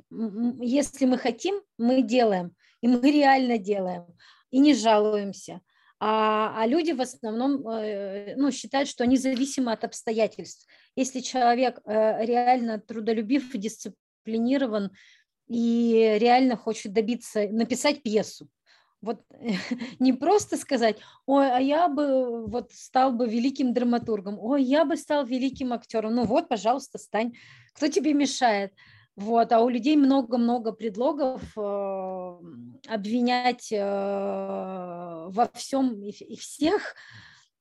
Speaker 3: если мы хотим, мы делаем, и мы реально делаем, и не жалуемся. А, а люди в основном э, ну, считают, что они зависимы от обстоятельств. Если человек э, реально трудолюбив, дисциплинирован и реально хочет добиться, написать пьесу, Вот не просто сказать, ой, а я бы вот стал бы великим драматургом, ой, я бы стал великим актером. Ну вот, пожалуйста, стань. Кто тебе мешает? Вот, а у людей много-много предлогов э, обвинять э, во всем и, и всех,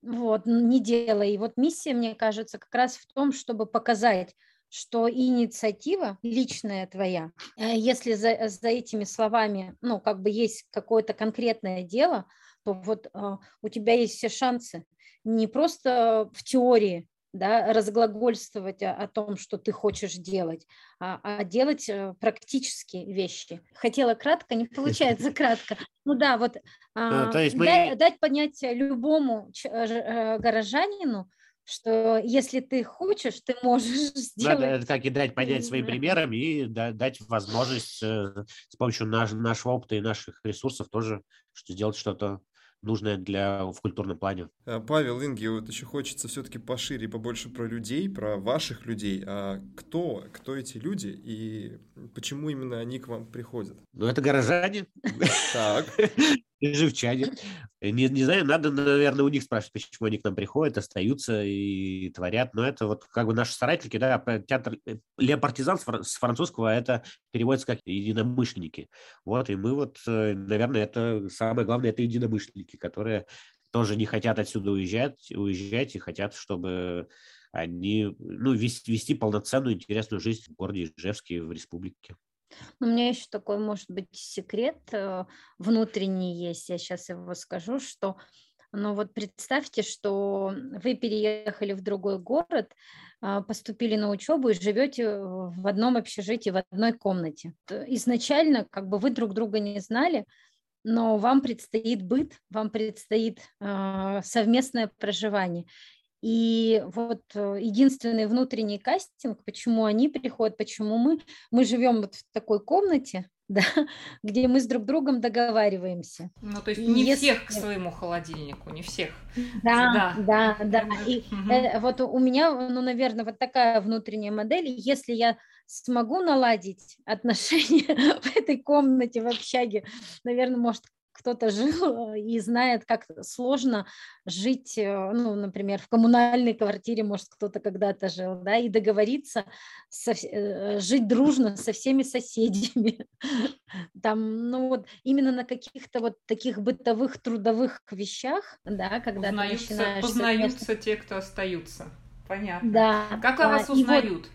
Speaker 3: вот, не делая. И вот миссия, мне кажется, как раз в том, чтобы показать, что инициатива личная твоя, э, если за, за этими словами, ну, как бы есть какое-то конкретное дело, то вот э, у тебя есть все шансы не просто в теории да, разглагольствовать о, о том, что ты хочешь делать, а, а делать э, практические вещи. Хотела кратко, не получается кратко. Ну да, вот а, есть мы... дать, дать понять любому э, э, горожанину, что если ты хочешь, ты можешь сделать.
Speaker 4: Надо, как и дать понять своим примером и дать возможность с помощью наш, нашего опыта и наших ресурсов тоже что сделать что-то нужное для, в культурном плане.
Speaker 2: А, Павел, Инги, вот еще хочется все-таки пошире, побольше про людей, про ваших людей. А кто, кто эти люди и почему именно они к вам приходят?
Speaker 4: Ну, это горожане.
Speaker 2: Так.
Speaker 4: живчане. Не, не знаю, надо, наверное, у них спрашивать, почему они к нам приходят, остаются и творят. Но это вот как бы наши старательники, да, театр э, Ле Партизан с французского это переводится как единомышленники. Вот, и мы вот, э, наверное, это самое главное, это единомышленники, которые тоже не хотят отсюда уезжать, уезжать и хотят, чтобы они, ну, вести, вести полноценную, интересную жизнь в городе Ижевске, в республике.
Speaker 3: У меня еще такой, может быть, секрет э, внутренний есть, я сейчас его скажу, что ну, вот представьте, что вы переехали в другой город, а, поступили на учебу и живете в одном общежитии, в одной комнате. Изначально как бы вы друг друга не знали, но вам предстоит быт, вам предстоит э, совместное проживание. И вот э, единственный внутренний кастинг, почему они приходят, почему мы, мы живем вот в такой комнате, да, где мы с друг другом договариваемся.
Speaker 1: Ну, то есть не Если... всех к своему холодильнику, не всех.
Speaker 3: Да, да, да. да. И угу. э, вот у меня, ну, наверное, вот такая внутренняя модель. Если я смогу наладить отношения в этой комнате, в общаге, наверное, может, кто-то жил и знает, как сложно жить, э, ну, например, в коммунальной квартире, может, кто-то когда-то жил, да, и договориться, со, э, жить дружно со всеми соседями. Там, ну, вот именно на каких-то вот таких бытовых, трудовых вещах, да, когда
Speaker 1: познаются,
Speaker 3: ты начинаешь...
Speaker 1: Познаются те, кто остаются. Понятно. Да. Как о вас узнают? Вот...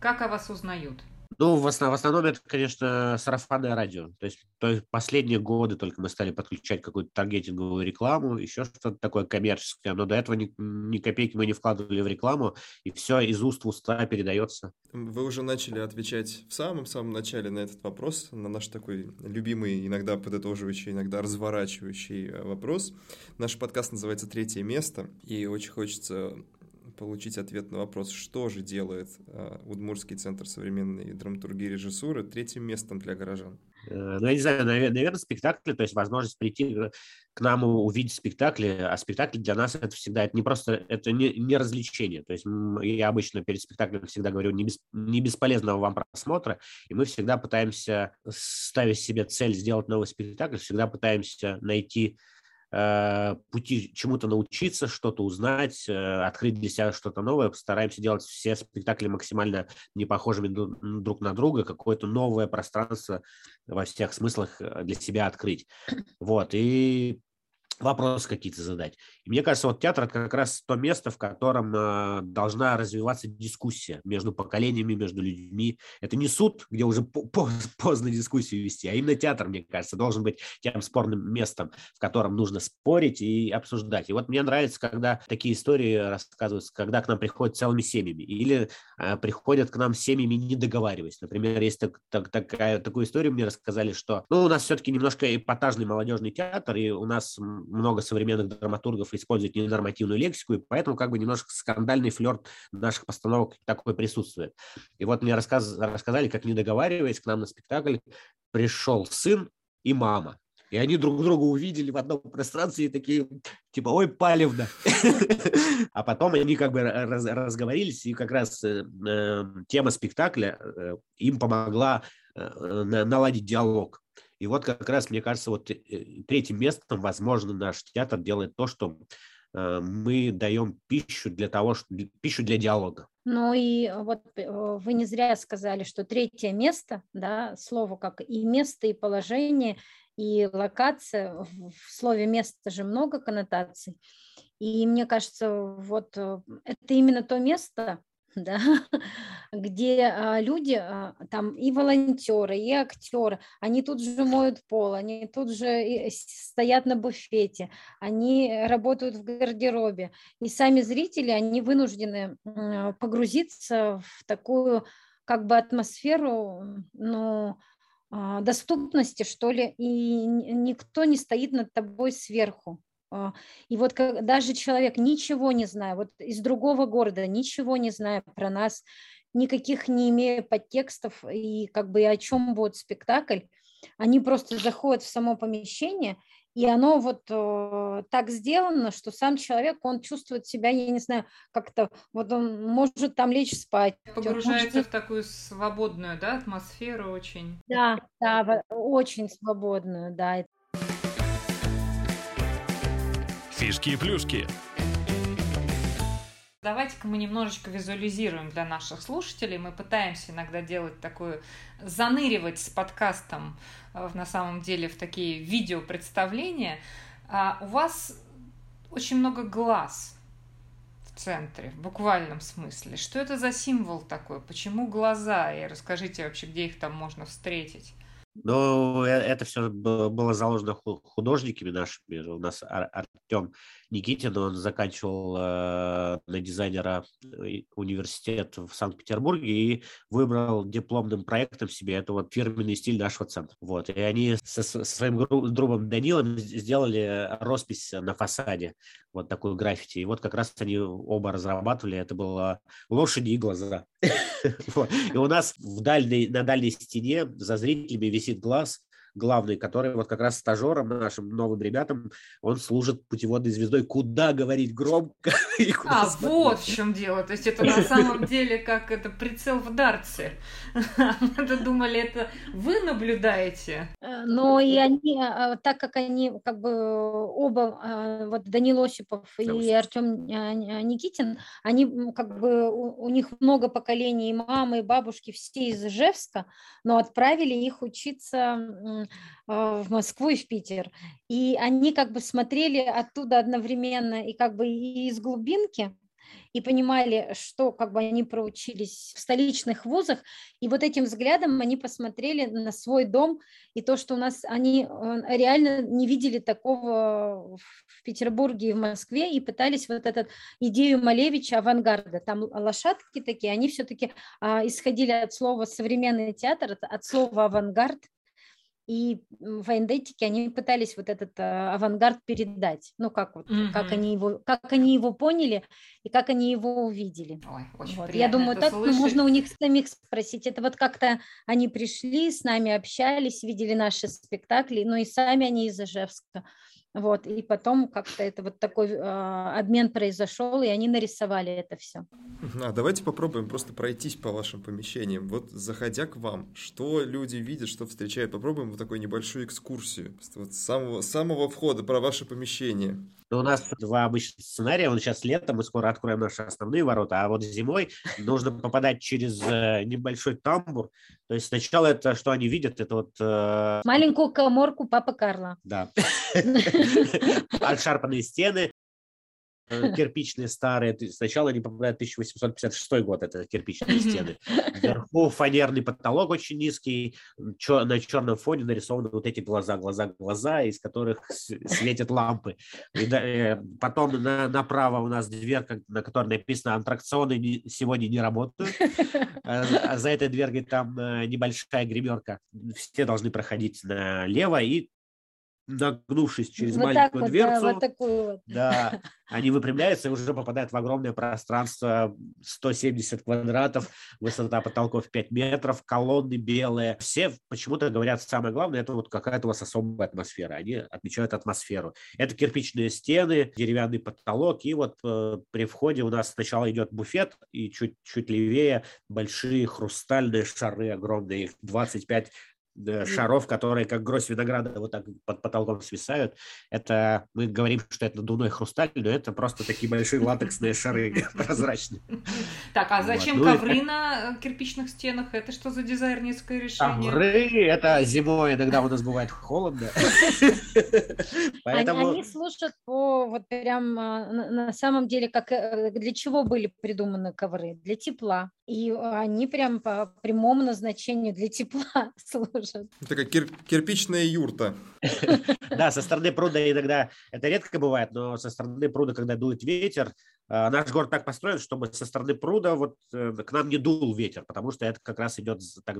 Speaker 1: Как о вас узнают?
Speaker 4: Ну, в, основ, в основном это, конечно, сарафанное радио. То есть, то есть последние годы только мы стали подключать какую-то таргетинговую рекламу, еще что-то такое коммерческое. Но до этого ни, ни копейки мы не вкладывали в рекламу, и все из уст в уста передается.
Speaker 2: Вы уже начали отвечать в самом-самом начале на этот вопрос, на наш такой любимый, иногда подытоживающий, иногда разворачивающий э, вопрос. Наш подкаст называется «Третье место», и очень хочется получить ответ на вопрос, что же делает э, Удмурский центр современной драматургии и режиссуры третьим местом для горожан?
Speaker 4: Э, ну, я не знаю, наверное, спектакли, то есть возможность прийти к нам и увидеть спектакли, а спектакли для нас это всегда, это не просто, это не, не развлечение, то есть я обычно перед спектаклем всегда говорю, не, без, не бесполезного вам просмотра, и мы всегда пытаемся ставить себе цель сделать новый спектакль, всегда пытаемся найти пути чему-то научиться, что-то узнать, э, открыть для себя что-то новое. Постараемся делать все спектакли максимально не похожими друг на друга, какое-то новое пространство во всех смыслах э, для себя открыть. Вот, и вопросы какие-то задать. И мне кажется, вот театр – это как раз то место, в котором э, должна развиваться дискуссия между поколениями, между людьми. Это не суд, где уже поздно дискуссию вести, а именно театр, мне кажется, должен быть тем спорным местом, в котором нужно спорить и обсуждать. И вот мне нравится, когда такие истории рассказываются, когда к нам приходят целыми семьями или э, приходят к нам семьями, не договариваясь. Например, есть так, так, такая, такую историю мне рассказали, что ну, у нас все-таки немножко эпатажный молодежный театр, и у нас много современных драматургов используют ненормативную лексику, и поэтому как бы немножко скандальный флерт наших постановок такой присутствует. И вот мне рассказ, рассказали, как не договариваясь, к нам на спектакль пришел сын и мама. И они друг друга увидели в одном пространстве и такие, типа, ой, палевно. А потом они как бы раз, разговорились, и как раз э, э тема спектакля э, им помогла наладить диалог. И вот как раз, мне кажется, вот э, третьим местом, возможно, наш театр делает то, что э, мы даем пищу для того, что, пищу для диалога.
Speaker 3: Ну и вот э, вы не зря сказали, что третье место, да, слово как и место, и положение, и локация, в слове место же много коннотаций. И мне кажется, вот это именно то место, да, где а, люди, а, там и волонтеры, и актеры, они тут же моют пол, они тут же стоят на буфете, они работают в гардеробе. И сами зрители, они вынуждены погрузиться в такую как бы атмосферу, ну, а, доступности, что ли, и никто не стоит над тобой сверху. А, и вот как, даже человек, ничего не зная, вот из другого города, ничего не зная про нас, никаких не имея подтекстов и как бы о чем будет спектакль, они просто заходят в само помещение, и оно вот э, так сделано, что сам человек, он чувствует себя, я не знаю, как-то, вот он может там лечь спать.
Speaker 1: Погружается может... в такую свободную, да, атмосферу очень.
Speaker 3: Да, да, очень свободную, да.
Speaker 5: Фишки и плюшки.
Speaker 1: Давайте-ка мы немножечко визуализируем для наших слушателей. Мы пытаемся иногда делать такую, заныривать с подкастом э, на самом деле в такие видеопредставления. А у вас очень много глаз в центре, в буквальном смысле. Что это за символ такой? Почему глаза? И расскажите вообще, где их там можно встретить.
Speaker 4: Ну, это все было заложено художниками нашими. У нас Артем Никитин, он заканчивал э, на дизайнера э, университет в Санкт-Петербурге и выбрал дипломным проектом себе это вот фирменный стиль нашего центра. Вот. И они со, со своим другом Данилом сделали роспись на фасаде, вот такую граффити. И вот как раз они оба разрабатывали, это было лошади и глаза. И у нас в дальней, на дальней стене за зрителями висит глаз, главный, который вот как раз стажером нашим новым ребятам, он служит путеводной звездой, куда говорить громко
Speaker 1: и куда А, смотреть. вот в чем дело. То есть это на самом деле как это прицел в дарце. Мы думали, это вы наблюдаете.
Speaker 3: Э, но и они, а, так как они как бы оба, а, вот Данил Осипов и Артем Никитин, они как бы у них много поколений, и мамы, и бабушки, все из Ижевска, но отправили их учиться в Москву и в Питер. И они как бы смотрели оттуда одновременно и как бы и из глубинки, и понимали, что как бы они проучились в столичных вузах, и вот этим взглядом они посмотрели на свой дом, и то, что у нас они реально не видели такого в Петербурге и в Москве, и пытались вот эту идею Малевича авангарда, там лошадки такие, они все-таки а, исходили от слова современный театр, от слова авангард, и в эндетике они пытались вот этот а, авангард передать, ну как вот, mm-hmm. как они его, как они его поняли и как они его увидели. Ой, очень вот. Я думаю, так ну, можно у них самих спросить. Это вот как-то они пришли, с нами общались, видели наши спектакли, но и сами они из Ижевска. Вот, и потом как-то это вот такой э, обмен произошел, и они нарисовали это все.
Speaker 2: А давайте попробуем просто пройтись по вашим помещениям. Вот заходя к вам, что люди видят, что встречают? Попробуем вот такую небольшую экскурсию. Вот с самого, самого входа про ваше помещение.
Speaker 4: Ну, у нас два обычных сценария. Вот сейчас летом мы скоро откроем наши основные ворота, а вот зимой нужно попадать через э, небольшой тамбур. То есть сначала это, что они видят, это вот... Э...
Speaker 3: Маленькую коморку Папа Карла.
Speaker 4: Да. Отшарпанные стены, кирпичные старые. Сначала они попадают в 1856 год, это кирпичные стены. Вверху фанерный потолок очень низкий, на черном фоне нарисованы вот эти глаза, глаза, глаза, из которых светят лампы. И э, потом на, направо у нас дверка, на которой написано «Антракционы сегодня не работают». А, а за этой дверкой там э, небольшая гримерка. Все должны проходить налево, и нагнувшись через вот маленькую вот, дверцу, да, вот такую вот. да, они выпрямляются и уже попадают в огромное пространство 170 квадратов, высота потолков 5 метров, колонны белые. Все почему-то говорят, самое главное, это вот какая-то у вас особая атмосфера. Они отмечают атмосферу. Это кирпичные стены, деревянный потолок, и вот э, при входе у нас сначала идет буфет, и чуть-чуть левее большие хрустальные шары огромные, их 25 э, шаров, которые как гроздь винограда вот так под потолком свисают. Это мы говорим, что это надувной хрусталь, но это просто такие большие латексные шары прозрачные.
Speaker 1: Так, а зачем
Speaker 4: Вот. Ну и
Speaker 1: ковры на кирпичных стенах? Это что за дизайнерское решение?
Speaker 4: Ковры, это зимой иногда у нас бывает холодно.
Speaker 3: Они,
Speaker 4: Поэтому
Speaker 3: они служат по вот прям а, на, на самом деле как э, для чего были придуманы ковры? Для тепла. И они прям по прямому назначению для тепла служат.
Speaker 2: Такая кир- кирпичная юрта.
Speaker 4: Да, со стороны пруда иногда, это редко бывает, но со стороны пруда, когда дует ветер, э, наш город так построен, чтобы со стороны пруда вот э, к нам не дул ветер, потому что это как раз идет так,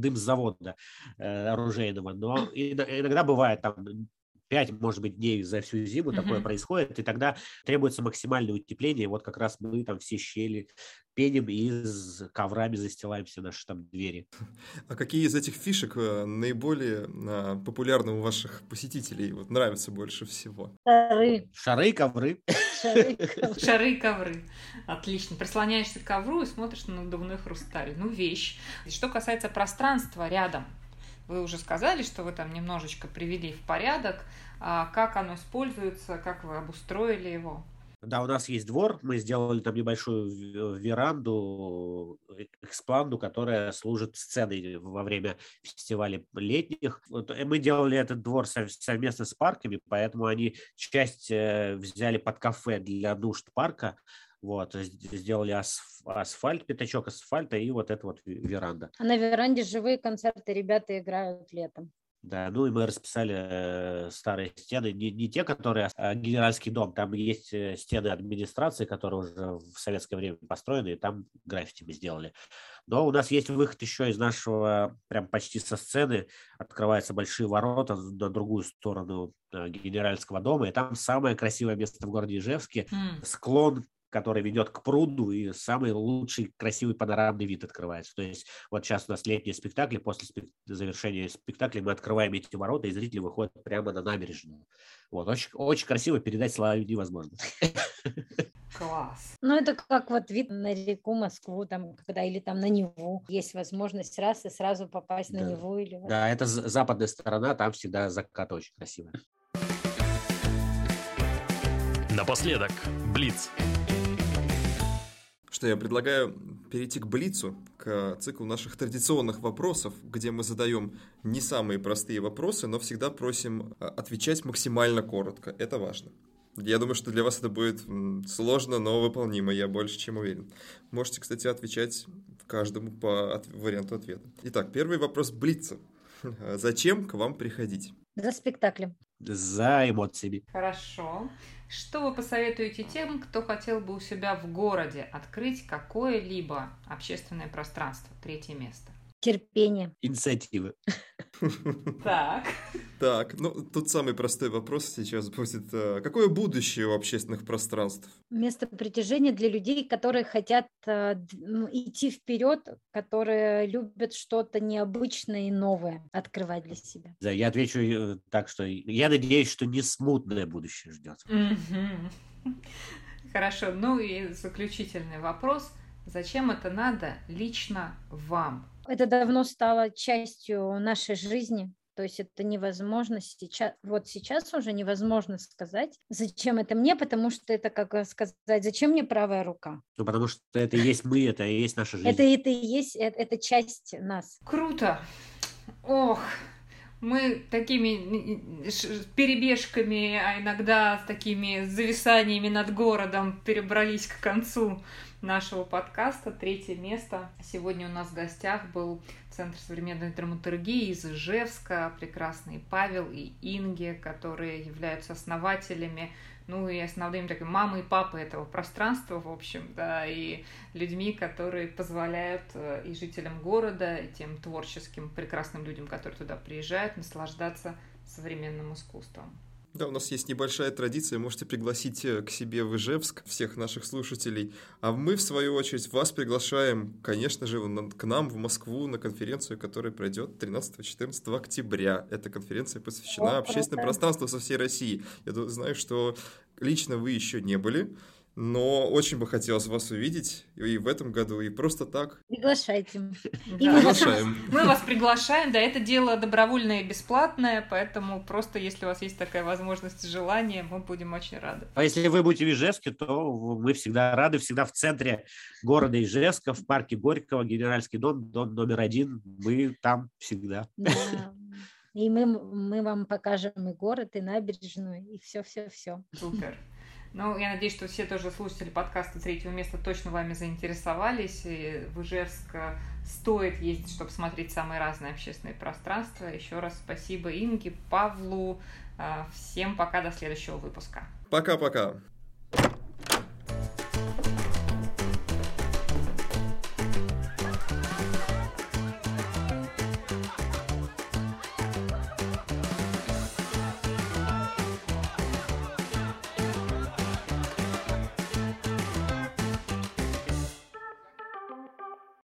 Speaker 4: дым с завода э, оружейного. Но иногда бывает там 5, может быть, дней за всю зиму такое
Speaker 1: Мгм.
Speaker 4: происходит, и тогда требуется максимальное утепление. Вот как раз мы там все щели пеним и с коврами застилаем все наши там двери.
Speaker 2: А какие из этих фишек э, наиболее а, популярны у ваших посетителей? Вот нравится больше всего?
Speaker 3: Шары,
Speaker 4: Шары, ковры.
Speaker 3: шары, ковры.
Speaker 1: Шары и ковры. Отлично. Прислоняешься к ковру и смотришь на надувной хрусталь. Ну, вещь. Что касается пространства рядом, вы уже сказали, что вы там немножечко привели в порядок. А как оно используется, как вы обустроили его?
Speaker 4: Да, у нас есть двор, мы сделали там небольшую в- веранду, э, экспланду, которая служит сценой во время фестивалей летних. Э, мы делали этот двор сов- совместно с парками, поэтому они часть э, взяли под кафе для нужд парка, вот, сделали асф- асфальт, пятачок асфальта и вот эта вот ве- веранда.
Speaker 3: А на веранде живые концерты ребята играют летом.
Speaker 4: Да, ну и мы расписали э, старые стены, не, не те, которые а, генеральский дом, там есть э, стены администрации, которые уже в советское время построены, и там граффити мы сделали. Но у нас есть выход еще из нашего, прям почти со сцены, открываются большие ворота на другую сторону э, генеральского дома, и там самое красивое место в городе Ижевске,
Speaker 1: М,
Speaker 4: склон, который ведет к пруду, и самый лучший красивый панорамный вид открывается. То есть вот сейчас у нас летние спектакли, после спек- завершения спектакля мы открываем эти ворота, и зрители выходят прямо на набережную. Вот, очень, очень красиво, передать словами невозможно.
Speaker 1: Класс.
Speaker 3: Ну, это как вот вид на реку Москву, там, когда или там на Неву. Есть возможность раз и сразу попасть на
Speaker 4: Да.
Speaker 3: Неву или вот
Speaker 4: Да, это западная сторона, там всегда закат очень красивый.
Speaker 5: Напоследок, Блиц.
Speaker 2: Что я предлагаю перейти к Блицу, к циклу наших традиционных вопросов, где мы задаем не самые простые вопросы, но всегда просим а, отвечать максимально коротко. Это важно. Я думаю, что для вас это будет сложно, но выполнимо, я больше чем уверен. Можете, кстати, отвечать каждому по от- варианту ответа. Итак, первый вопрос Блица. Зачем к вам приходить?
Speaker 3: за спектаклем.
Speaker 4: За эмоциями.
Speaker 1: Хорошо. Что вы посоветуете тем, кто хотел бы у себя в городе открыть какое-либо общественное пространство? Третье место.
Speaker 3: Терпение.
Speaker 4: Инициативы.
Speaker 1: Так.
Speaker 2: Так, ну тут самый простой вопрос сейчас будет. э, Какое будущее у общественных пространств?
Speaker 3: Место притяжения для людей, которые хотят э, ну, идти вперед, которые любят что-то необычное и новое открывать для себя.
Speaker 4: Да, я отвечу э, так, что я надеюсь, что не смутное будущее ждет.
Speaker 1: Хорошо. Ну и заключительный вопрос. Зачем это надо лично вам?
Speaker 3: Это давно стало частью нашей жизни. То есть это невозможно сейчас, вот сейчас уже невозможно сказать, зачем это мне, потому что это, как сказать, зачем мне правая рука.
Speaker 4: Ну, потому что это и есть мы, это и есть наша жизнь.
Speaker 3: Это, это и есть, э- это часть нас.
Speaker 1: Круто. Ох, мы такими перебежками, а иногда с такими зависаниями над городом перебрались к концу нашего подкаста. Третье место. Сегодня у нас в гостях был Центр современной драматургии из Ижевска, прекрасные Павел и Инге, которые являются основателями ну и основными такими мамой и папой этого пространства, в общем, да, и людьми, которые позволяют э, и жителям города, и тем творческим прекрасным людям, которые туда приезжают, наслаждаться современным искусством.
Speaker 2: Да, у нас есть небольшая традиция, можете пригласить э, к себе в Ижевск всех наших слушателей. А мы, в свою очередь, вас приглашаем, конечно же, к нам в Москву на конференцию, которая пройдет 13-14 октября. Эта конференция посвящена общественному пространству со всей России. Я знаю, что лично вы еще не были. Но очень бы хотелось вас увидеть и в этом году, и просто так.
Speaker 3: Приглашайте.
Speaker 2: Приглашаем.
Speaker 1: Мы вас приглашаем, да, это дело добровольное и бесплатное, поэтому просто если у вас есть такая возможность и желание, мы будем очень рады.
Speaker 4: А если вы будете в Ижевске, то мы всегда рады, всегда в центре города Ижевска, в парке Горького, Генеральский дом, дом номер один, мы там всегда.
Speaker 3: Да. И мы, мы вам покажем и город, и набережную, и все-все-все.
Speaker 1: Супер. Ну, я надеюсь, что все тоже слушатели подкаста третьего места точно вами заинтересовались. И в Ижевск стоит ездить, чтобы смотреть самые разные общественные пространства. Еще раз спасибо Инге, Павлу. А, всем пока, до следующего выпуска.
Speaker 2: Пока-пока.